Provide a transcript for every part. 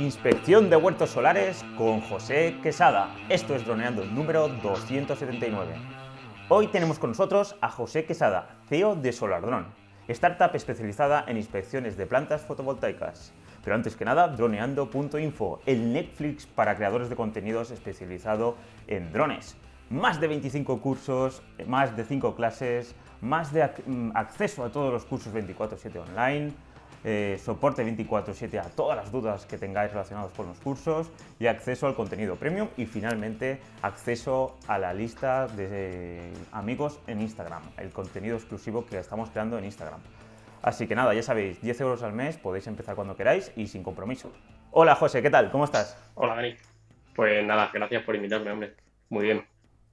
Inspección de huertos solares con José Quesada. Esto es Droneando número 279. Hoy tenemos con nosotros a José Quesada, CEO de SolarDrone, startup especializada en inspecciones de plantas fotovoltaicas. Pero antes que nada, droneando.info, el Netflix para creadores de contenidos especializado en drones. Más de 25 cursos, más de 5 clases, más de mm, acceso a todos los cursos 24/7 online, eh, soporte 24/7 a todas las dudas que tengáis relacionadas con los cursos y acceso al contenido premium y finalmente acceso a la lista de amigos en Instagram, el contenido exclusivo que estamos creando en Instagram. Así que nada, ya sabéis, 10 euros al mes, podéis empezar cuando queráis y sin compromiso. Hola José, ¿qué tal? ¿Cómo estás? Hola Dani. Pues nada, gracias por invitarme, hombre. Muy bien.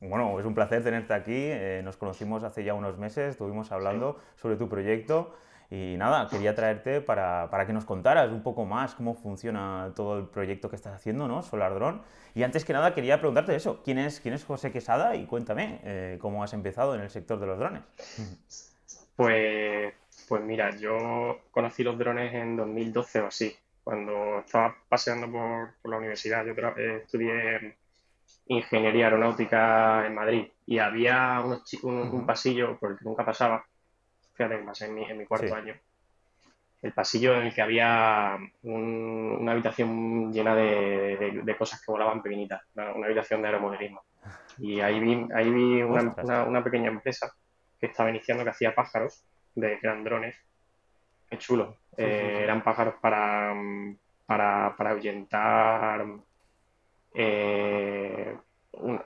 Bueno, es un placer tenerte aquí. Eh, nos conocimos hace ya unos meses, estuvimos hablando sobre tu proyecto y nada, quería traerte para, que nos contaras un poco más cómo funciona todo el proyecto que estás haciendo, ¿no? Solar Drone. Y antes que nada quería preguntarte eso, ¿quién es, quién es José Quesada? Y cuéntame eh, cómo has empezado en el sector de los drones. Pues, pues mira, yo conocí los drones en 2012 o así, cuando estaba paseando por, la universidad. Yo eh, estudié ingeniería aeronáutica en Madrid y había un, pasillo por el que nunca pasaba fíjate más en mi, en mi cuarto año, el pasillo en el que había una habitación llena de, cosas que volaban pequeñitas, una, habitación de aeromodelismo. Y ahí vi, ahí vi una, pequeña empresa que estaba iniciando que hacía pájaros, de, eran drones. Qué chulo. Eh, eran pájaros para, para, para ahuyentar eh,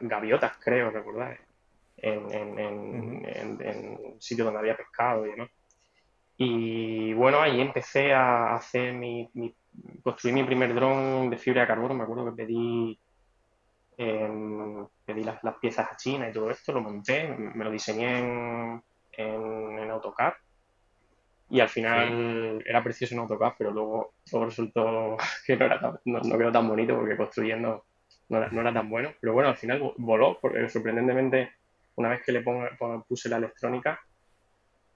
gaviotas, creo, recordar en, en, sitios donde había pescado y demás. Y bueno, ahí empecé a hacer mi, construir mi primer dron de fibra de carbono. Me acuerdo que pedí, em, pedí las, piezas a China y todo esto, lo monté, me lo diseñé en, en, AutoCAD. Y al final era precioso en AutoCAD, pero luego, luego resultó que no, era no, quedó tan bonito porque construyendo no era, no era, tan bueno. Pero bueno, al final voló, porque sorprendentemente una vez que le puse la electrónica,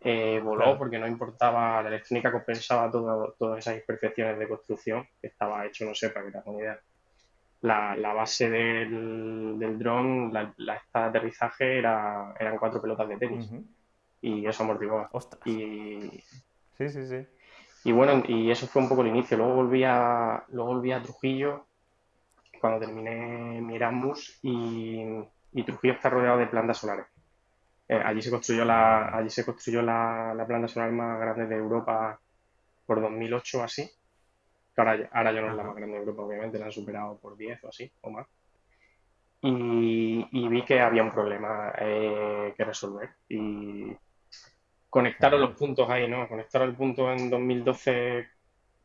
eh, voló porque no importaba, la electrónica compensaba todas esas imperfecciones de construcción que estaba hecho, no sé, para que te hagas una idea. La, base del, del dron, la, la esta de aterrizaje era, eran cuatro pelotas de tenis y eso amortiguaba. Y, sí, sí, sí. Y bueno, y eso fue un poco el inicio. Luego volví a, luego volví a Trujillo cuando terminé mi Erasmus y y Trujillo está rodeado de plantas solares. Eh, allí se construyó, la, allí se construyó la, planta solar más grande de Europa por 2008 o así. Ahora, ahora ya no es la más grande de Europa, obviamente, la han superado por 10 o así, o más. Y, vi que había un problema eh, que resolver. Y conectaron los puntos ahí, ¿no? Conectaron el punto en 2012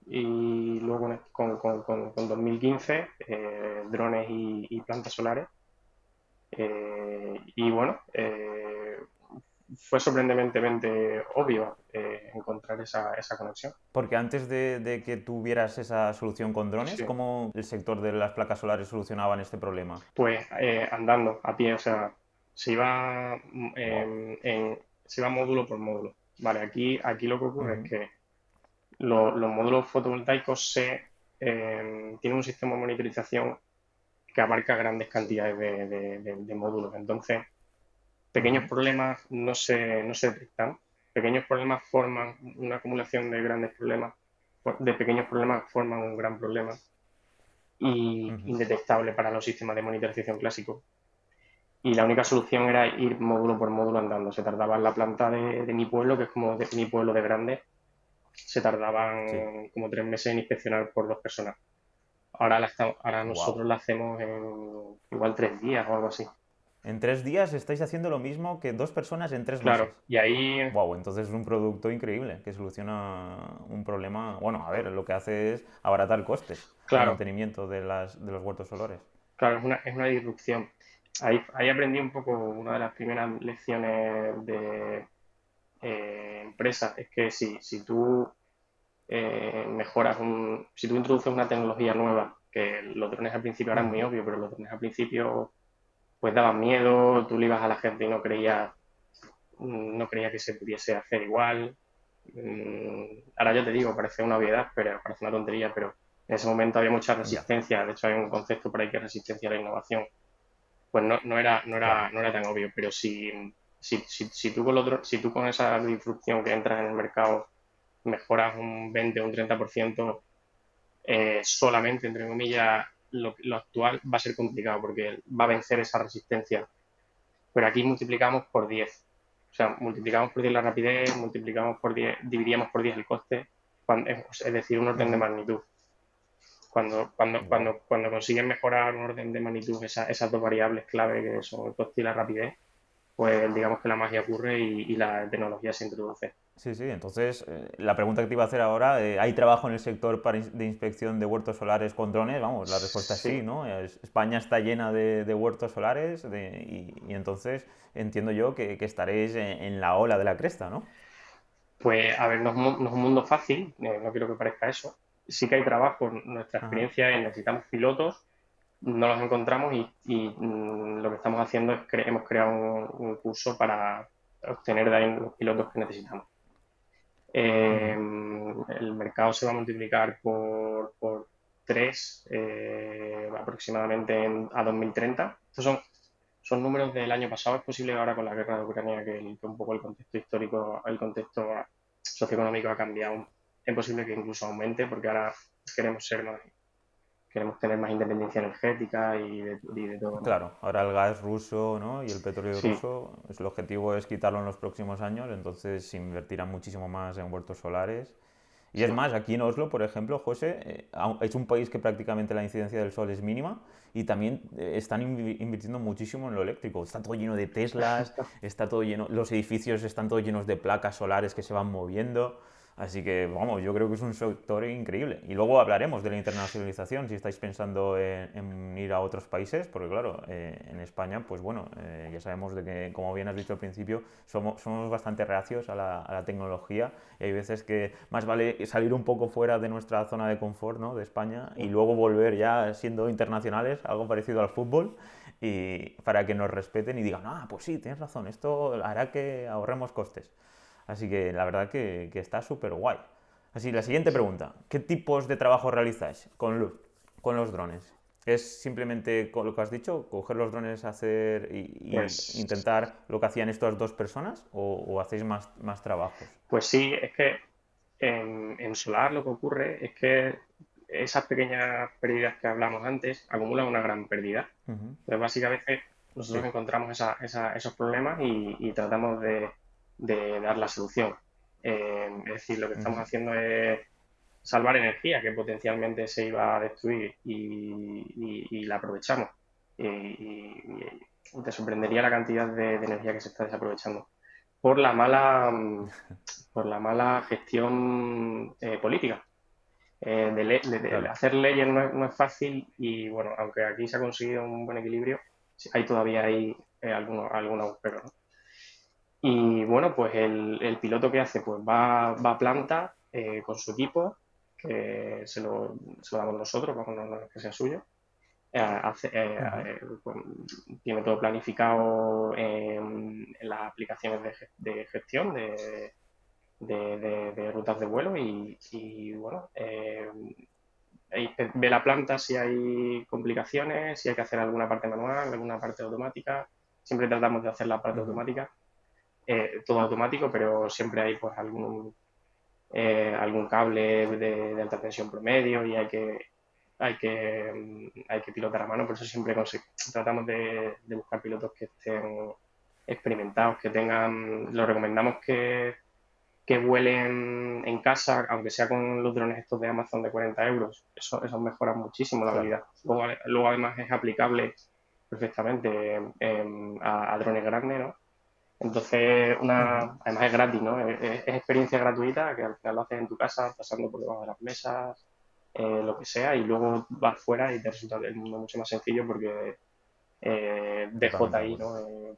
y luego con, con, 2015, eh, drones y plantas solares eh, y bueno, eh, fue sorprendentemente obvio eh, encontrar esa, esa, conexión. Porque antes de, que tuvieras esa solución con drones, ¿cómo el sector de las placas solares solucionaban este problema? Pues andando, a pie, o sea, se iba, en, se iba módulo por módulo. Vale, aquí, aquí lo que ocurre es que los módulos fotovoltaicos se, tienen un sistema de monitorización que abarca grandes cantidades de, módulos. Entonces, pequeños problemas no se, no se detectan. Pequeños problemas forman una acumulación de grandes problemas, de pequeños problemas forman un gran problema y indetectable para los sistemas de monitorización clásicos. Y la única solución era ir módulo por módulo andando. Se tardaba en la planta de, mi pueblo, que es como de, mi pueblo de grande, se tardaban como tres meses en inspeccionar por dos personas. Ahora, la ahora nosotros la hacemos en igual tres días o algo así. En tres días estáis haciendo lo mismo que dos personas en tres meses. Claro, y ahí... Wow, entonces es un producto increíble que soluciona un problema... Bueno, a ver, lo que hace es abaratar costes claro. el mantenimiento de, las, de los huertos solares. Claro, es una, es una disrupción. Ahí, ahí aprendí un poco una de las primeras lecciones de eh, empresa. Es que si, si tú eh, mejoras un, si tú introduces una tecnología nueva, que los drones al principio eran muy obvio, pero los drones al principio pues daban miedo, tú le ibas a la gente y no creía, no creía que se pudiese hacer igual. Mm, ahora yo te digo, parece una obviedad, pero parece una tontería, pero En ese momento había mucha resistencia, de hecho hay un concepto por ahí que es resistencia a la innovación. Pues no, no, era, no, era, no era tan obvio, pero si, si, si, tú con si tú con esa disrupción que entras en el mercado mejoras un 20 o un 30%, eh, solamente, entre comillas, lo, lo, actual va a ser complicado porque va a vencer esa resistencia. Pero aquí multiplicamos por 10. O sea, multiplicamos por 10 la rapidez, multiplicamos por 10, dividíamos por 10 el coste, es decir, un orden de magnitud. Cuando, cuando, cuando, cuando consiguen mejorar un orden de magnitud esas dos variables clave que son el coste y la rapidez, pues digamos que la magia ocurre y, la tecnología se introduce. Sí, sí, entonces eh, la pregunta que te iba a hacer ahora, eh, ¿hay trabajo en el sector de inspección de huertos solares con drones? Vamos, la respuesta es sí, ¿no? España está llena de, huertos solares y, entonces entiendo yo que, estaréis en, la ola de la cresta, ¿no? Pues a ver, no es, un mundo fácil, eh, no quiero que parezca eso, sí que hay trabajo. Nuestra experiencia es necesitamos pilotos, no los encontramos y, mm, lo que estamos haciendo es que hemos creado un, curso para obtener de ahí los pilotos que necesitamos. Eh, el mercado se va a multiplicar por, por 3 eh, aproximadamente a 2030. Estos son, son números del año pasado. Es posible ahora con la guerra de Ucrania que, que un poco el contexto histórico, el contexto socioeconómico ha cambiado es posible que incluso aumente porque ahora queremos ser más, queremos tener más independencia energética y de, todo. Claro, ahora el gas ruso ¿no? y el petróleo ruso, el objetivo es quitarlo en los próximos años, entonces se invertirá muchísimo más en huertos solares. Y es más, aquí en Oslo, por ejemplo, José, eh, es un país que prácticamente la incidencia del sol es mínima y también eh, están invirtiendo muchísimo en lo eléctrico. Está todo lleno de Teslas, está todo lleno, los edificios están todos llenos de placas solares que se van moviendo. Así que, vamos, yo creo que es un sector increíble. Y luego hablaremos de la internacionalización, si estáis pensando en, ir a otros países, porque claro, eh, en España, pues bueno, eh, ya sabemos de que, como bien has dicho al principio, somos, somos bastante reacios a la, tecnología y hay veces que más vale salir un poco fuera de nuestra zona de confort, ¿no?, de España, y luego volver ya siendo internacionales, algo parecido al fútbol, y para que nos respeten y digan, ah, pues sí, tienes razón, esto hará que ahorremos costes. Así que la verdad que, está súper guay. Así, la siguiente pregunta. ¿Qué tipos de trabajo realizáis con, los, con los drones? ¿Es simplemente con lo que has dicho, coger los drones, hacer y, pues intentar lo que hacían estas dos personas o, hacéis más, más trabajos? Pues sí, es que en, solar lo que ocurre es que esas pequeñas pérdidas que hablamos antes acumulan una gran pérdida. Entonces, básicamente, nosotros encontramos esos problemas y tratamos de, de dar la solución. Eh, es decir, lo que estamos haciendo es salvar energía que potencialmente se iba a destruir y, la aprovechamos. Y, te sorprendería la cantidad de, energía que se está desaprovechando por la mala por la mala gestión eh, política. Eh, de, hacer leyes no es, fácil y bueno, aunque aquí se ha conseguido un buen equilibrio, hay todavía hay algunos, algunos agujeros. Y bueno, pues el, piloto que hace, pues va, va a planta eh, con su equipo, que se lo, se lo damos nosotros, vamos, no, que sea suyo. Eh, eh, pues, tiene todo planificado en, las aplicaciones de, gestión de, de, rutas de vuelo y, y bueno, ve la planta si hay complicaciones, si hay que hacer alguna parte manual, alguna parte automática. Siempre tratamos de hacer la parte automática eh, todo automático, pero siempre hay pues algún eh, algún cable de, alta tensión promedio y hay que hay que mm, hay que pilotar a mano, por eso siempre tratamos de, buscar pilotos que estén experimentados, que tengan, lo recomendamos que, que vuelen en casa, aunque sea con los drones estos de Amazon de 40 euros, eso, eso mejora muchísimo la habilidad. Luego, además es aplicable perfectamente a, a, drones grandes, ¿no? Entonces, una, además es gratis, ¿no? Es, experiencia gratuita que al final lo haces en tu casa, pasando por debajo de las mesas, eh, lo que sea, y luego vas fuera y te resulta el mundo mucho más sencillo porque eh, DJI, ¿no? Eh,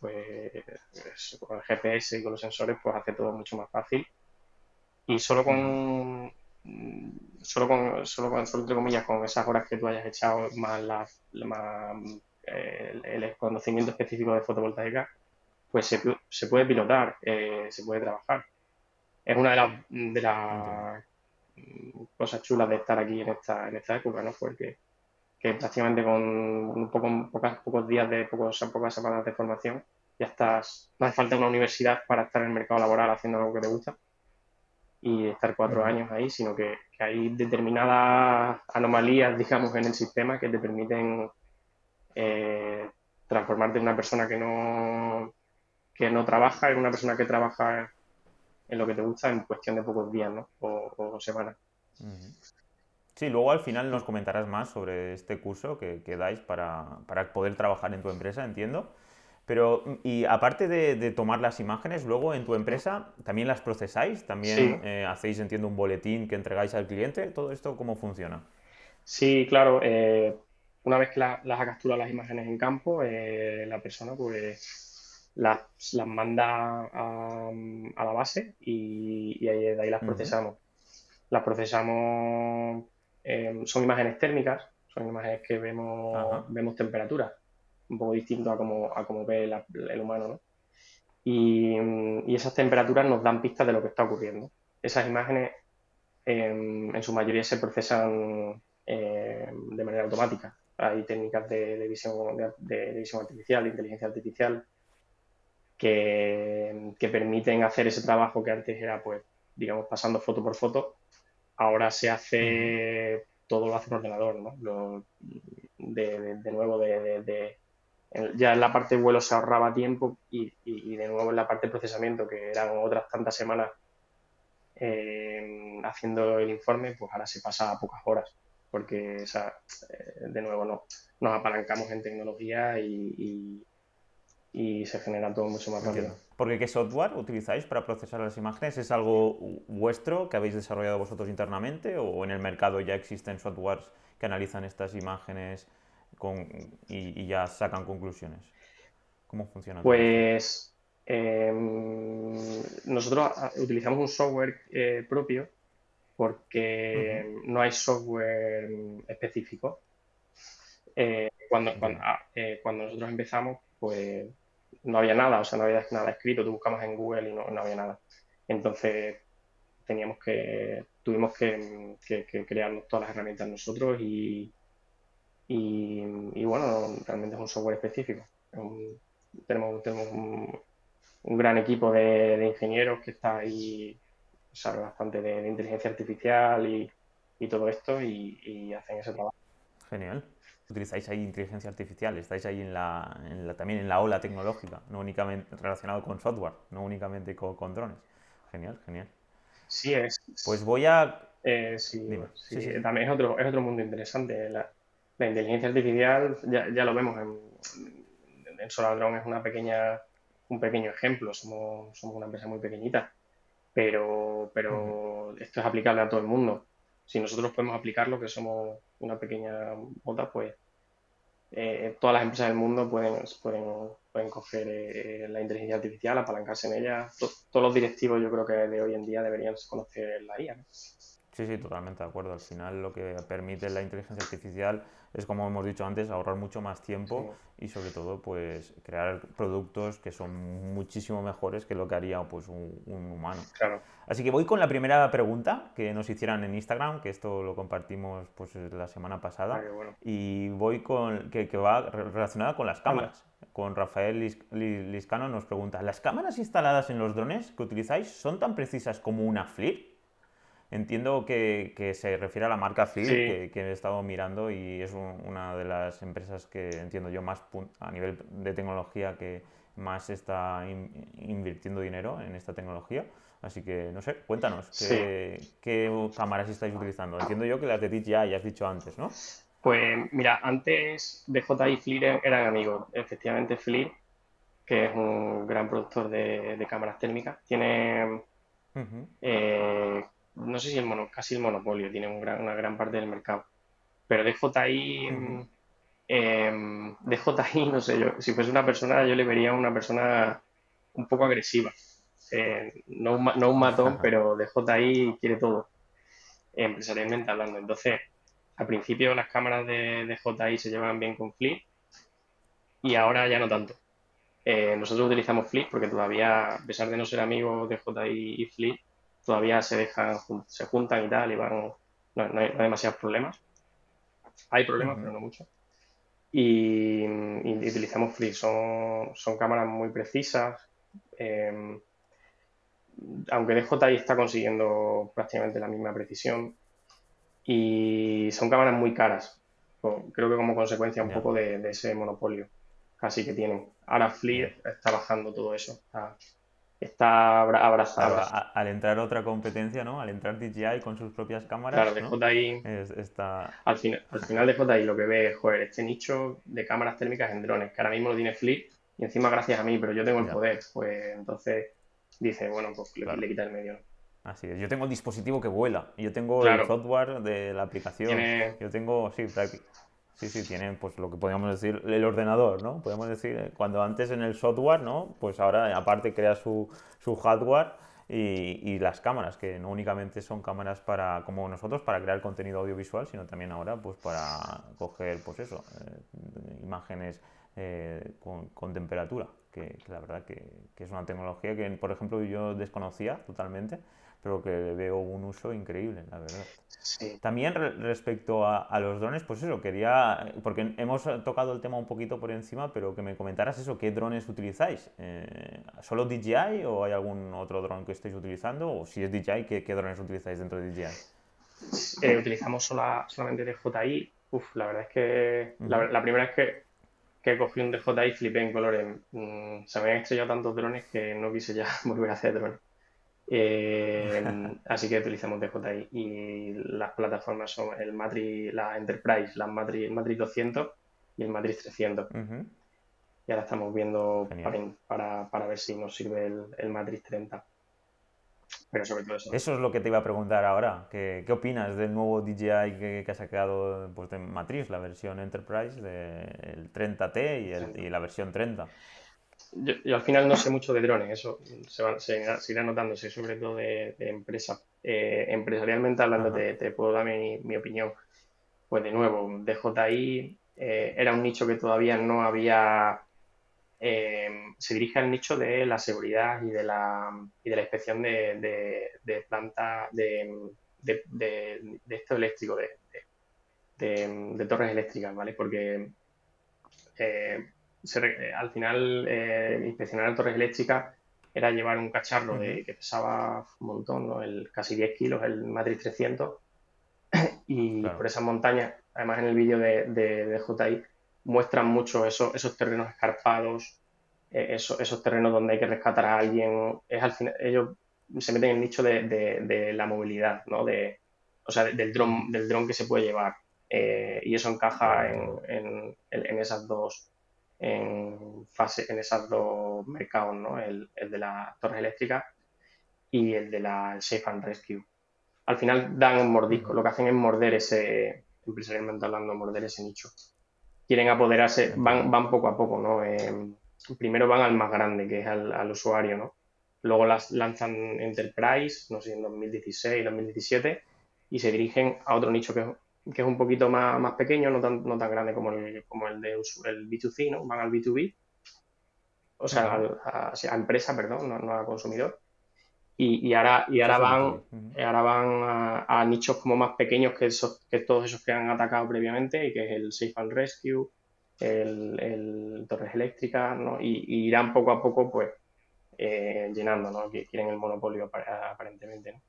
pues con el GPS y con los sensores, pues hace todo mucho más fácil. Y solo con solo con, solo con, solo entre comillas, con esas horas que tú hayas echado más, la, más el, conocimiento específico de fotovoltaica, pues se, se puede pilotar, eh, se puede trabajar. Es una de las, de, cosas chulas de estar aquí en esta, en esta época, ¿no? Fue que, que prácticamente con un poco, pocas, pocos días de pocos, pocas semanas de formación ya estás, no hace falta una universidad para estar en el mercado laboral haciendo algo que te gusta y estar cuatro años ahí, sino que, hay determinadas anomalías, digamos, en el sistema que te permiten eh, transformarte en una persona que no, que no trabaja en una persona que trabaja en lo que te gusta en cuestión de pocos días ¿no? o, semanas. Sí, luego al final nos comentarás más sobre este curso que, que dais para, para, poder trabajar en tu empresa, entiendo. Pero, y aparte de, tomar las imágenes, luego en tu empresa también las procesáis, también eh, hacéis, entiendo, un boletín que entregáis al cliente. ¿Todo esto cómo funciona? Sí, claro. Eh, una vez que las ha capturado las imágenes en campo, eh, la persona pues las, las manda a, la base y, ahí, de ahí las procesamos. Las procesamos, son imágenes térmicas, son imágenes que vemos, vemos temperaturas un poco distinto a como, a como ve el humano, ¿no? Y, esas temperaturas nos dan pistas de lo que está ocurriendo. Esas imágenes en su mayoría se procesan eh, de manera automática. Hay técnicas de, visión, de, visión artificial, de inteligencia artificial, que, permiten hacer ese trabajo que antes era, pues, digamos, pasando foto por foto. Ahora se hace, todo lo hace un ordenador, ¿no? de, nuevo, de, ya en la parte de vuelo se ahorraba tiempo y, de nuevo en la parte de procesamiento, que eran otras tantas semanas eh, haciendo el informe, pues ahora se pasa a pocas horas, porque eh, de nuevo no, nos apalancamos en tecnología y, se genera todo mucho más rápido. Porque ¿qué software utilizáis para procesar las imágenes? ¿Es algo vuestro que habéis desarrollado vosotros internamente o en el mercado ya existen softwares que analizan estas imágenes? y, ya sacan conclusiones? ¿Cómo funciona? Pues em, nosotros utilizamos un software eh, propio porque no hay software específico. Eh, cuando, ah, eh, cuando, nosotros empezamos, pues no había nada, o sea, no había nada escrito, tú buscabas en Google y no, había nada. Entonces teníamos que, tuvimos que, que, crearnos todas las herramientas nosotros y, y, bueno, realmente es un software específico. tenemos tenemos un, gran equipo de, ingenieros que está ahí, sabe bastante de, inteligencia artificial y, todo esto y, hacen ese trabajo. Genial. Utilizáis ahí inteligencia artificial, estáis ahí en la, también en la ola tecnológica, no únicamente relacionado con software, no únicamente con, drones. Genial, genial. Sí, es. Pues voy a. Eh, sí, también es otro, es otro mundo interesante. La, la inteligencia artificial, ya, ya lo vemos en, en Soladrón es una pequeña, un pequeño ejemplo, somos, somos una empresa muy pequeñita, pero, pero esto es aplicable a todo el mundo. Si nosotros podemos aplicarlo, que somos una pequeña bota, pues eh, todas las empresas del mundo pueden, pueden, pueden coger eh, la inteligencia artificial, apalancarse en ella. todos los directivos yo creo que de hoy en día deberían conocer la IA. Sí, sí, totalmente de acuerdo. Al final lo que permite la inteligencia artificial es, como hemos dicho antes, ahorrar mucho más tiempo y sobre todo pues crear productos que son muchísimo mejores que lo que haría pues un, humano. Claro. Así que voy con la primera pregunta que nos hicieran en Instagram, que esto lo compartimos pues la semana pasada. Y voy con que, que, va relacionada con las cámaras. Con Rafael Liscano nos pregunta, ¿las cámaras instaladas en los drones que utilizáis son tan precisas como una FLIR? Entiendo que, se refiere a la marca FLIR, que, he estado mirando y es una de las empresas que entiendo yo más a nivel de tecnología que más está invirtiendo dinero en esta tecnología. Así que, no sé, cuéntanos, ¿qué, cámaras estáis utilizando? Entiendo yo que las de DJI ya, has dicho antes, ¿no? Pues mira, antes DJI y FLIR eran amigos. Efectivamente, FLIR, que es un gran productor de, cámaras térmicas, tiene no sé si el mono, casi el monopolio, tiene una gran parte del mercado. Pero DJI, eh, DJI, no sé, yo, si fuese una persona, yo le vería una persona un poco agresiva. Eh, no, un, no un matón, pero DJI quiere todo, empresarialmente hablando. Entonces, al principio las cámaras de, DJI se llevan bien con Flip y ahora ya no tanto. Eh, nosotros utilizamos Flip porque todavía, a pesar de no ser amigos de DJI y Flip, todavía se dejan, se juntan y tal, y van, no, hay, demasiados problemas. Hay problemas, pero no mucho. Y, utilizamos Flip, son, son cámaras muy precisas. Em, aunque DJI está consiguiendo prácticamente la misma precisión. Y son cámaras muy caras. Creo que como consecuencia un poco de, ese monopolio casi que tienen. Ahora Flip está bajando todo eso está abrazado. al entrar otra competencia, ¿no? Al entrar DJI con sus propias cámaras. Claro, DJI. está... al, final, al final DJI lo que ve es, joder, este nicho de cámaras térmicas en drones, que ahora mismo lo tiene Flip y encima gracias a mí, pero yo tengo el poder. Pues entonces dice, bueno, pues le, quita el medio. Así es. Yo tengo el dispositivo que vuela. Yo tengo el software de la aplicación. Yo tengo, sí, prácticamente Sí, sí, tienen pues lo que podríamos decir el ordenador, ¿no? Podemos decir, eh, cuando antes en el software, ¿no? Pues ahora aparte crea su, su hardware y, y, las cámaras, que no únicamente son cámaras para, como nosotros, para crear contenido audiovisual, sino también ahora pues para coger, pues eso, eh, imágenes eh, con, con, temperatura, que, la verdad que, que, es una tecnología que, por ejemplo, yo desconocía totalmente pero que veo un uso increíble, la verdad. También respecto a, los drones, pues eso, quería, porque hemos tocado el tema un poquito por encima, pero que me comentaras eso, ¿qué drones utilizáis? Eh, ¿Solo DJI o hay algún otro dron que estéis utilizando? O si es DJI, ¿qué, drones utilizáis dentro de DJI? Eh, utilizamos solamente DJI. Uf, la verdad es que la, primera vez que, que cogí un DJI flipé en colores. Mm, se me han estrellado tantos drones que no quise ya volver a hacer drones. Eh, así que utilizamos DJI y las plataformas son el Matrix, la Enterprise, la Matrix, el Matrix 200 y el Matrix 300. Y ahora estamos viendo para, para, ver si nos sirve el, Matrix 30. Pero sobre todo eso. Eso es lo que te iba a preguntar ahora. ¿Qué, qué opinas del nuevo DJI que, que ha sacado pues, de Matrix, la versión Enterprise, del 30T y, el, y la versión 30? Yo, al final no sé mucho de drones, eso se, se, irá notándose, sobre todo de, empresa. Eh, empresarialmente hablando, te, puedo dar mi, opinión. Pues de nuevo, DJI eh, era un nicho que todavía no había. Eh, se dirige al nicho de la seguridad y de la, y de la inspección de, de, plantas de, de, esto eléctrico, de, torres eléctricas, ¿vale? Porque eh, al final eh, inspeccionar torres eléctricas era llevar un cacharro de, que pesaba un montón, el, casi 10 kilos, el Matrix 300, y por esas montañas, además en el vídeo de, de, JI, muestran mucho eso, esos terrenos escarpados, eh, esos, terrenos donde hay que rescatar a alguien. Es al final, ellos se meten en el nicho de, la movilidad, ¿no? De, o sea, del dron, del dron que se puede llevar. y eso encaja en, en esas dos en, fase, en esos dos mercados, ¿no? el, de las torres eléctricas y el de la Safe and Rescue. Al final dan un mordisco, lo que hacen es morder ese, empresarialmente hablando, morder ese nicho. Quieren apoderarse, van, van poco a poco, ¿no? Eh, primero van al más grande, que es al, usuario, ¿no? Luego las lanzan Enterprise, no sé, en 2016, 2017, y se dirigen a otro nicho que es que es un poquito más, más pequeño, no tan, no tan grande como el, como el de el B2C, ¿no? Van al B2B, o sea, a, a, empresa, perdón, no, a consumidor. Y, y, ahora, y ahora van, ahora van a, nichos como más pequeños que, esos, que todos esos que han atacado previamente, y que es el Safe and Rescue, el, el Torres Eléctricas, ¿no? Y, irán poco a poco, pues, eh, llenando, ¿no? Que quieren el monopolio aparentemente, ¿no?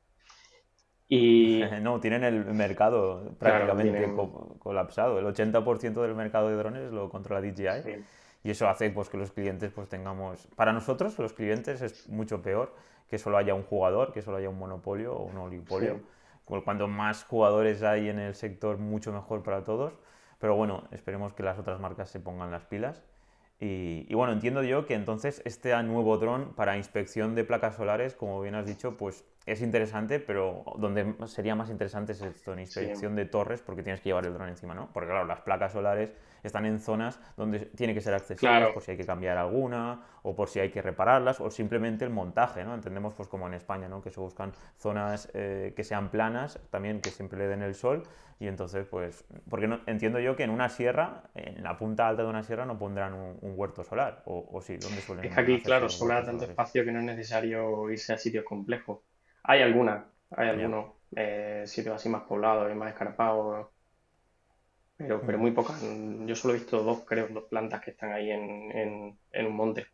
Y... No, tienen el mercado prácticamente colapsado. El 80% del mercado de drones lo controla DJI. Y eso hace pues, que los clientes pues, tengamos... Para nosotros, los clientes, es mucho peor que solo haya un jugador, que solo haya un monopolio o un oligopolio. Cuanto más jugadores hay en el sector, mucho mejor para todos. Pero bueno, esperemos que las otras marcas se pongan las pilas. Y, y, bueno, entiendo yo que entonces este nuevo dron para inspección de placas solares, como bien has dicho, pues es interesante, pero donde sería más interesante es esto, en inspección de torres, porque tienes que llevar el dron encima, ¿no? Porque claro, las placas solares están en zonas donde tiene que ser accesibles por si hay que cambiar alguna, o por si hay que repararlas, o simplemente el montaje, ¿no? Entendemos pues como en España, ¿no? Que se buscan zonas eh, que sean planas, también que siempre le den el sol, y entonces pues, porque no, entiendo yo que en una sierra, en la punta alta de una sierra no pondrán un, huerto solar, o, o sí, ¿dónde suelen? Es que aquí, claro, sobra tanto espacio que no es necesario irse a sitios complejos Hay algunas, hay algunos eh, sitios así más poblados y más escarpados, pero, pero muy pocas. Yo solo he visto dos, creo, dos plantas que están ahí en, en, un monte.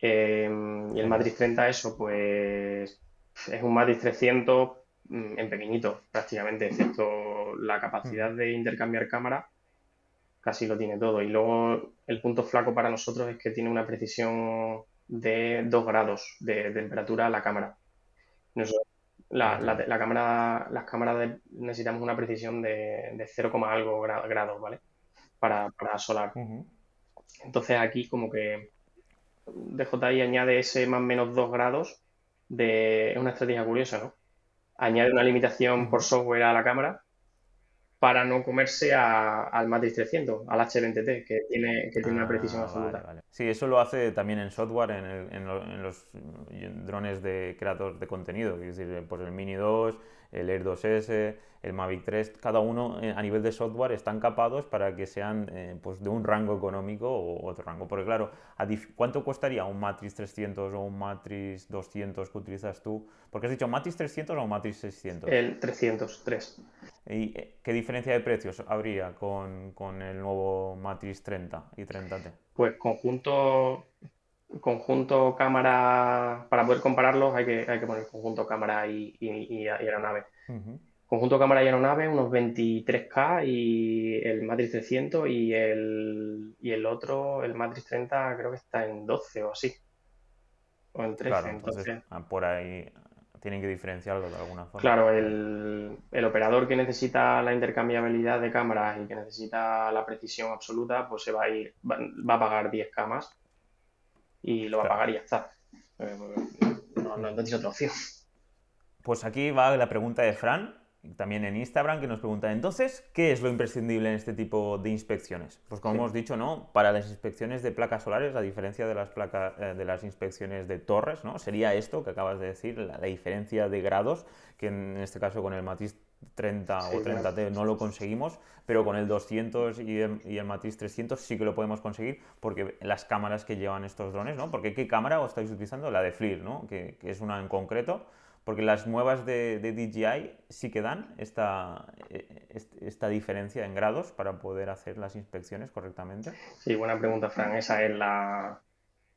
Eh, y el Matrix 30, eso, pues es un Matrix 300 mm, en pequeñito, prácticamente, excepto la capacidad de intercambiar cámara, casi lo tiene todo. Y luego el punto flaco para nosotros es que tiene una precisión de 2 grados de temperatura a la cámara. La, la, cámara, las cámaras necesitamos una precisión de, de 0, algo grados, ¿vale? Para, para solar. Entonces aquí como que DJI añade ese más o menos 2 grados de... Es una estrategia curiosa, ¿no? Añade una limitación por software a la cámara para no comerse al Matrix 300, al H20T, que tiene, que tiene una precisión ah, absoluta. Sí, eso lo hace también en software, en, los drones de creador de contenido, es decir, pues el Mini 2, el Air 2S, el Mavic 3, cada uno eh, a nivel de software están capados para que sean eh, pues de un rango económico o otro rango. Porque claro, ¿cuánto costaría un Matrix 300 o un Matrix 200 que utilizas tú? Porque has dicho Matrix 300 o Matrix 600. El 303. ¿Y eh, qué diferencia de precios habría con, el nuevo Matrix 30 y 30T? Pues conjunto conjunto cámara, para poder compararlos hay que, hay que poner conjunto cámara y, y, aeronave. Conjunto cámara y aeronave, unos 23K y el Matrix 300 y el, y el otro, el Matrix 30, creo que está en 12 o así. O en 13. entonces, ah, por ahí tienen que diferenciarlo de alguna forma. Claro, el, el, operador que necesita la intercambiabilidad de cámaras y que necesita la precisión absoluta, pues se va a ir, va, a pagar 10K más y lo va a pagar y ya está. Eh, no, no, no tienes otra opción. Pues aquí va la pregunta de Fran, también en Instagram, que nos pregunta, entonces, ¿qué es lo imprescindible en este tipo de inspecciones? Pues como hemos dicho, ¿no? Para las inspecciones de placas solares, a diferencia de las, placas, eh, de las inspecciones de torres, ¿no? Sería esto que acabas de decir, la, diferencia de grados, que en este caso con el Matiz 30 o 30T no lo conseguimos, pero con el 200 y el, y 300 sí que lo podemos conseguir porque las cámaras que llevan estos drones, ¿no? Porque ¿qué cámara os estáis utilizando? La de FLIR, ¿no? Que, que es una en concreto porque las nuevas de, DJI sí que dan esta, eh, esta diferencia en grados para poder hacer las inspecciones correctamente. Sí, buena pregunta, Fran. Esa es la,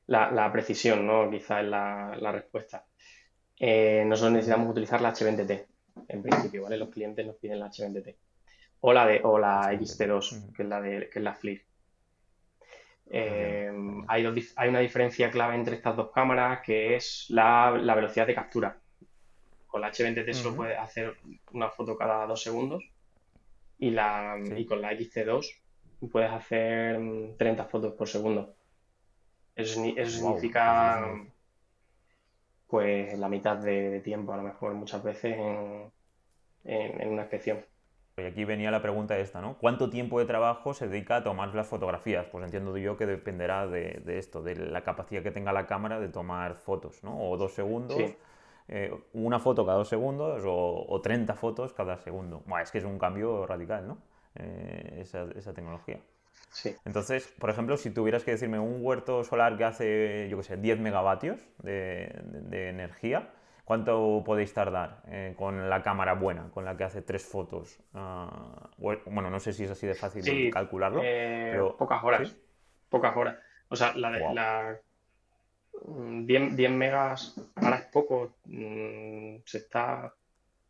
la, precisión, ¿no? Quizá es la, la respuesta. Eh, nosotros necesitamos utilizar la H20T, en principio, ¿vale? Los clientes nos piden la H20T. O la, de, o la XT2, que es la, de, que es la FLIR. Eh, hay, hay, una diferencia clave entre estas dos cámaras que es la, la velocidad de captura. Con la H20T solo puedes hacer una foto cada dos segundos y, la, y con la XT2 puedes hacer 30 fotos por segundo. Eso, eso significa pues la mitad de, tiempo, a lo mejor muchas veces en, en, una inspección. Y aquí venía la pregunta esta, ¿no? ¿Cuánto tiempo de trabajo se dedica a tomar las fotografías? Pues entiendo yo que dependerá de, de esto, de la capacidad que tenga la cámara de tomar fotos, ¿no? O dos segundos. Eh, una foto cada dos segundos o, 30 fotos cada segundo. es que es un cambio radical, ¿no? Eh, esa, tecnología. Sí. Entonces, por ejemplo, si tuvieras que decirme un huerto solar que hace, yo qué sé, 10 megavatios de, energía, ¿cuánto podéis tardar eh, con la cámara buena, con la que hace tres fotos? Ah, bueno, no sé si es así de fácil calcularlo. pero... Pocas horas. Pocas horas. O sea, la, de, la 10, 10 megas ahora es poco. Mm, se está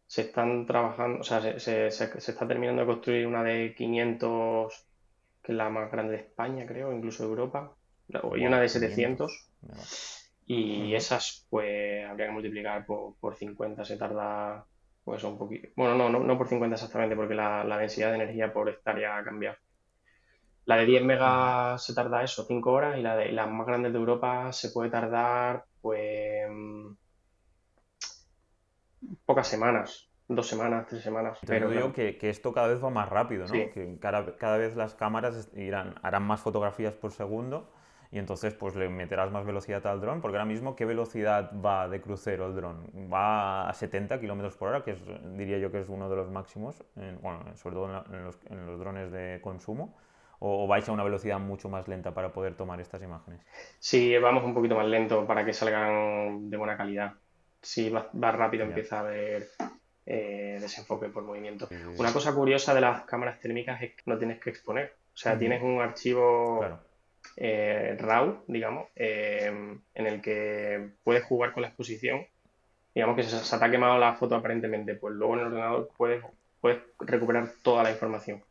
se están trabajando, o sea, se, se, está terminando de construir una de 500, que es la más grande de España, creo, incluso de Europa, y una de 700. Y esas, pues, habría que multiplicar por, por 50, se tarda, pues, un poquito. Bueno, no, no, no por 50 exactamente, porque la, la densidad de energía por hectárea ha cambiado. La de 10 megas se tarda eso, 5 horas, y la de las más grandes de Europa se puede tardar, pues, pocas semanas, dos semanas, tres semanas. pero digo que, esto cada vez va más rápido, ¿no? Que cada, vez las cámaras irán, harán más fotografías por segundo y entonces pues le meterás más velocidad al dron, porque ahora mismo ¿qué velocidad va de crucero el dron? Va a 70 kilómetros por hora, que es, diría yo que es uno de los máximos, bueno, sobre todo en los, en los drones de consumo o vais a una velocidad mucho más lenta para poder tomar estas imágenes? Sí, vamos un poquito más lento para que salgan de buena calidad. sí, más, rápido empieza a haber eh, desenfoque por movimiento. Una cosa curiosa de las cámaras térmicas es que no tienes que exponer. O sea, tienes un archivo eh, RAW, digamos, en el que puedes jugar con la exposición. Digamos que se, se te ha quemado la foto aparentemente, pues luego en el ordenador puedes, puedes recuperar toda la información.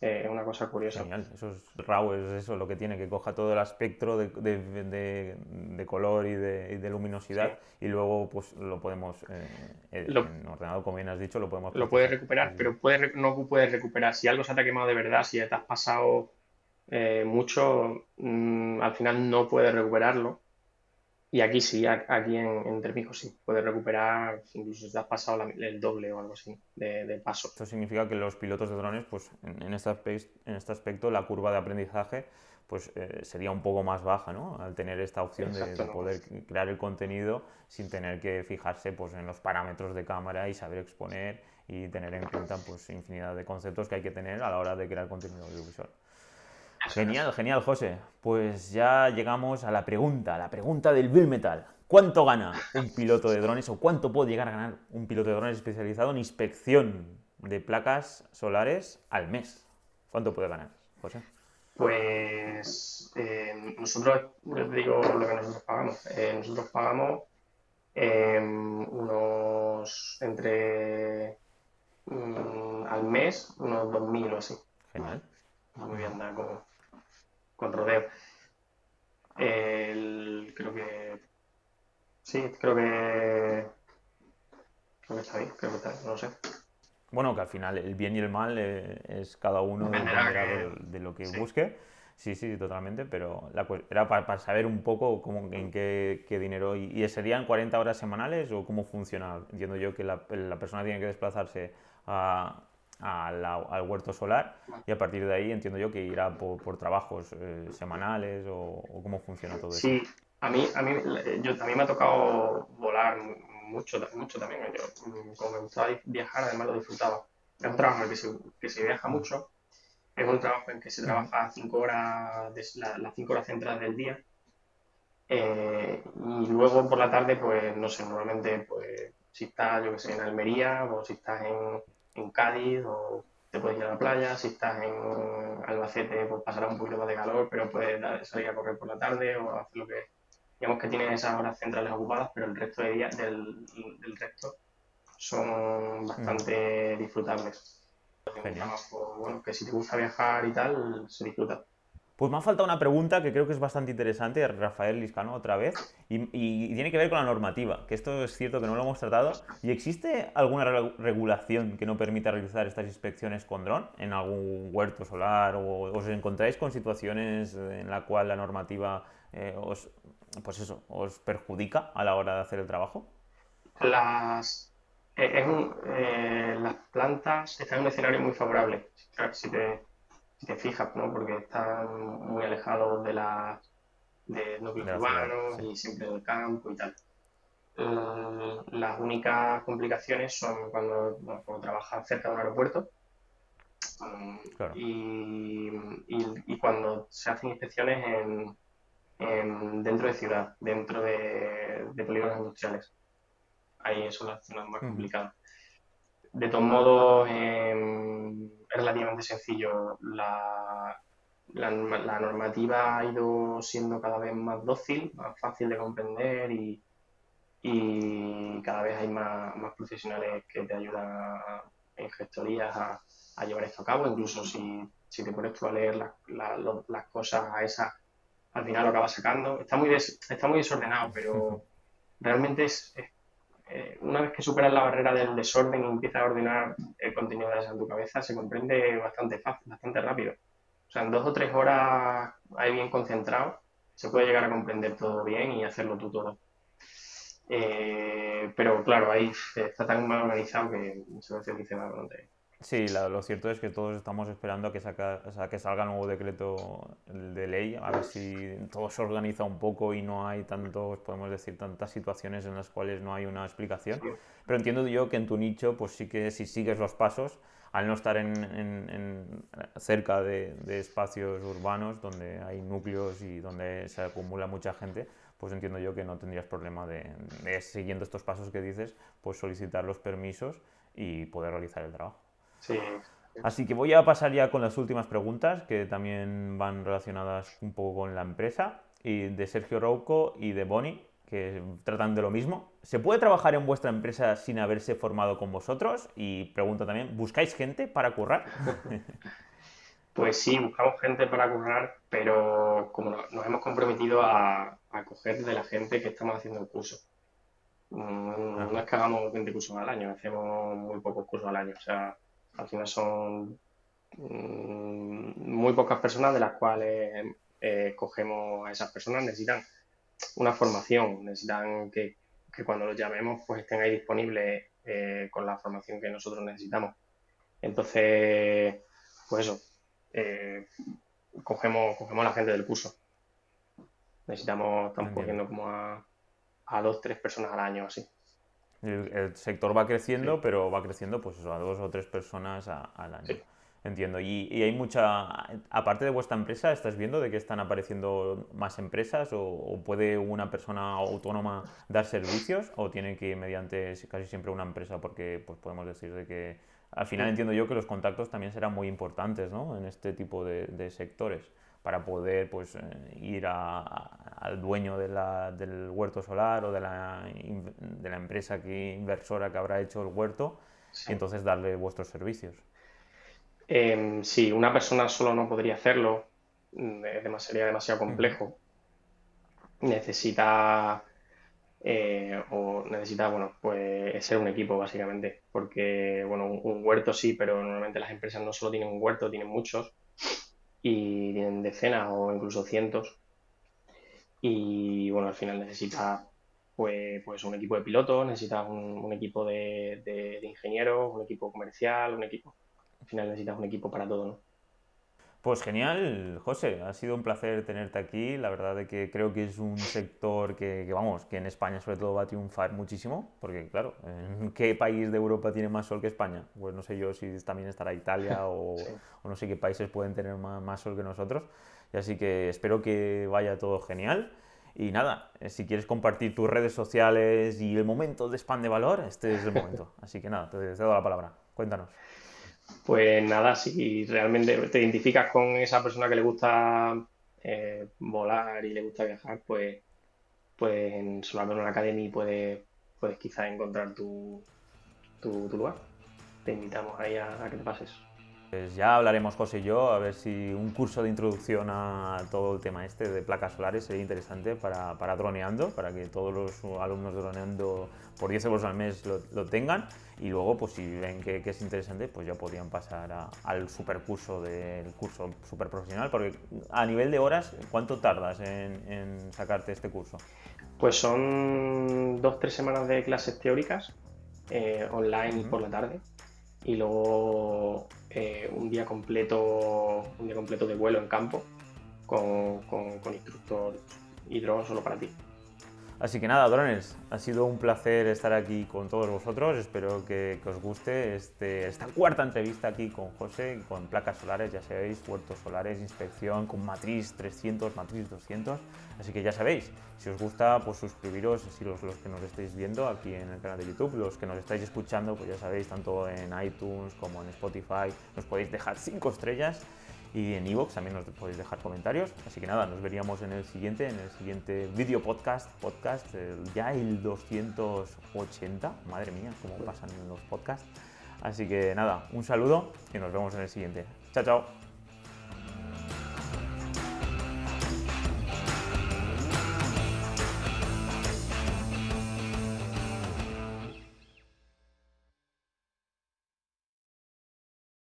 Eh, es una cosa curiosa. Genial, eso es RAW, es eso lo que tiene, que coja todo el espectro de, de, de, color y de, luminosidad y luego pues lo podemos, eh, en ordenador, como bien has dicho, lo podemos... Lo puedes recuperar, pero puedes, no puedes recuperar. Si algo se te ha quemado de verdad, si te has pasado eh, mucho, mm, al final no puedes recuperarlo y aquí sí, aquí en, en sí, puedes recuperar, incluso si te has pasado el doble o algo así de, paso. Esto significa que los pilotos de drones, pues en, este, en este aspecto, la curva de aprendizaje pues eh, sería un poco más baja, ¿no? Al tener esta opción de, poder crear el contenido sin tener que fijarse pues, en los parámetros de cámara y saber exponer y tener en cuenta pues infinidad de conceptos que hay que tener a la hora de crear contenido audiovisual. Genial, genial, José. Pues ya llegamos a la pregunta, la pregunta del Bill Metal. ¿Cuánto gana un piloto de drones o cuánto puede llegar a ganar un piloto de drones especializado en inspección de placas solares al mes? ¿Cuánto puede ganar, José? Pues eh, nosotros, les digo lo que nosotros pagamos. Eh, nosotros pagamos eh, unos entre mm, al mes unos 2.000 o así. Genial. Muy bien, da como con rodeo. creo que. Sí, creo que. Creo que está bien, creo que está no sé. Bueno, que al final el bien y el mal eh, es cada uno de, lo que busque. Sí, sí, totalmente, pero la, era para, saber un poco cómo, en qué, dinero. Y, y, serían 40 horas semanales o cómo funciona? Entiendo yo que la, la persona tiene que desplazarse a, al, huerto solar y a partir de ahí entiendo yo que irá por, trabajos eh, semanales o, cómo funciona todo eso. Sí, a mí, a mí, yo, también me ha tocado volar mucho, mucho también. Yo, como me gustaba viajar, además lo disfrutaba. Es un trabajo en el que se, que se viaja mucho, es un trabajo en que se trabaja cinco horas, las cinco horas centrales del día. Eh, y luego por la tarde, pues no sé, normalmente, pues si estás, yo que sé, en Almería o si estás en, en Cádiz o te puedes ir a la playa, si estás en Albacete pues pasará un poquito más de calor, pero puedes salir a correr por la tarde o hacer lo que... Digamos que tienes esas horas centrales ocupadas, pero el resto de días, del, resto son bastante disfrutables. bueno, que si te gusta viajar y tal, se disfruta. Pues me ha faltado una pregunta que creo que es bastante interesante, Rafael Liscano, otra vez, y, tiene que ver con la normativa, que esto es cierto que no lo hemos tratado. ¿Y existe alguna regulación que no permita realizar estas inspecciones con dron en algún huerto solar? ¿O os encontráis con situaciones en la cual la normativa eh, os, pues eso, os perjudica a la hora de hacer el trabajo? Las, eh, eh, plantas están en un escenario muy favorable. Te, te fijas, ¿no? Porque están muy alejados de la de núcleos urbanos y siempre del campo y tal. Eh, las únicas complicaciones son cuando, trabajas cerca de un aeropuerto y, y, cuando se hacen inspecciones en, en, dentro de ciudad, dentro de, de polígonos industriales. Ahí son las zonas más complicadas. De todos modos, em, es relativamente sencillo. La, la, normativa ha ido siendo cada vez más dócil, más fácil de comprender y, y cada vez hay más, más, profesionales que te ayudan en gestorías a, a, llevar esto a cabo. Incluso si, si te pones tú a leer las cosas a esas, al final lo acabas sacando. Está muy, está muy desordenado, pero realmente es eh, una vez que superas la barrera del desorden y empiezas a ordenar el contenido de en tu cabeza, se comprende bastante fácil, bastante rápido. O sea, en dos o tres horas ahí bien concentrado, se puede llegar a comprender todo bien y hacerlo tú todo. Eh, pero claro, ahí está tan mal organizado que se ve que se va a Sí, lo cierto es que todos estamos esperando a que, que salga el nuevo decreto de ley, a ver si todo se organiza un poco y no hay tantos, podemos decir, tantas situaciones en las cuales no hay una explicación. Pero entiendo yo que en tu nicho, pues sí que si sigues los pasos, al no estar en, cerca de, espacios urbanos donde hay núcleos y donde se acumula mucha gente, pues entiendo yo que no tendrías problema de, siguiendo estos pasos que dices, pues solicitar los permisos y poder realizar el trabajo. Sí. Así que voy a pasar ya con las últimas preguntas que también van relacionadas un poco con la empresa y de Sergio Rouco y de Boni que tratan de lo mismo. ¿Se puede trabajar en vuestra empresa sin haberse formado con vosotros? Y pregunta también, ¿buscáis gente para currar? Pues sí, buscamos gente para currar, pero como nos hemos comprometido a, a coger de la gente que estamos haciendo el curso. Mm, no, es que hagamos 20 cursos al año, hacemos muy pocos cursos al año. O sea, al final son mm, muy pocas personas de las cuales eh, cogemos a esas personas. Necesitan una formación, necesitan que, cuando los llamemos pues estén ahí disponibles eh, con la formación que nosotros necesitamos. Entonces, pues eso, eh, cogemos, cogemos a la gente del curso. Necesitamos, estamos cogiendo como a, a dos, tres personas al año así. El, sector va creciendo, pero va creciendo pues eso, a dos o tres personas al año. Entiendo. Y, hay mucha. Aparte de vuestra empresa, ¿estás viendo de que están apareciendo más empresas? ¿O, puede una persona autónoma dar servicios? ¿O tiene que ir mediante casi siempre una empresa? Porque pues podemos decir de que al final entiendo yo que los contactos también serán muy importantes ¿no? en este tipo de, sectores para poder pues, eh, ir al dueño del huerto solar o de la, de la empresa que, inversora que habrá hecho el huerto y entonces darle vuestros servicios. Eh, sí, una persona solo no podría hacerlo, mm, sería demasiado complejo. Necesita eh, o necesita, bueno, pues ser un equipo básicamente, porque, bueno, un, huerto sí, pero normalmente las empresas no solo tienen un huerto, tienen muchos y tienen decenas o incluso cientos. Y bueno, al final necesita pues, pues un equipo de pilotos, necesita un, equipo de, de, ingenieros, un equipo comercial, un equipo al final necesitas un equipo para todo, ¿no? Pues genial, José, ha sido un placer tenerte aquí. La verdad es que creo que es un sector que, vamos, que en España sobre todo va a triunfar muchísimo, porque claro, ¿en qué país de Europa tiene más sol que España? Pues no sé yo si también estará Italia o, no sé qué países pueden tener más, sol que nosotros. Y así que espero que vaya todo genial. Y nada, eh, si quieres compartir tus redes sociales y el momento de spam de valor, este es el momento. Así que nada, te, te doy la palabra. Cuéntanos. Pues nada, si realmente te identificas con esa persona que le gusta eh, volar y le gusta viajar, pues, pues en Solar Academy puedes, puedes quizás encontrar tu, tu, lugar. Te invitamos ahí a que te pases. Pues ya hablaremos José y yo, a ver si un curso de introducción a todo el tema este de placas solares sería interesante para, para droneando, para que todos los alumnos droneando por 10 euros al mes lo, tengan. Y luego pues si ven que, es interesante pues ya podrían pasar al supercurso del curso super profesional, porque a nivel de horas, ¿cuánto tardas en, sacarte este curso? Pues son dos, tres semanas de clases teóricas eh, online por la tarde y luego eh, un día completo un día completo de vuelo en campo con, con, instructor y dron solo para ti. Así que nada, drones, ha sido un placer estar aquí con todos vosotros. Espero que, os guste este, esta cuarta entrevista aquí con José, con placas solares, ya sabéis, huertos solares, inspección, con matriz 300, matriz 200. Así que ya sabéis, si os gusta, pues suscribiros, si los, que nos estáis viendo aquí en el canal de YouTube, los que nos estáis escuchando, pues ya sabéis, tanto en iTunes como en Spotify, nos podéis dejar 5 estrellas y en iVoox también nos podéis dejar comentarios. Así que nada, nos veríamos en el siguiente, en el siguiente video podcast, podcast ya el 280. Madre mía, cómo pasan los podcasts. Así que nada, un saludo y nos vemos en el siguiente. Chao, chao.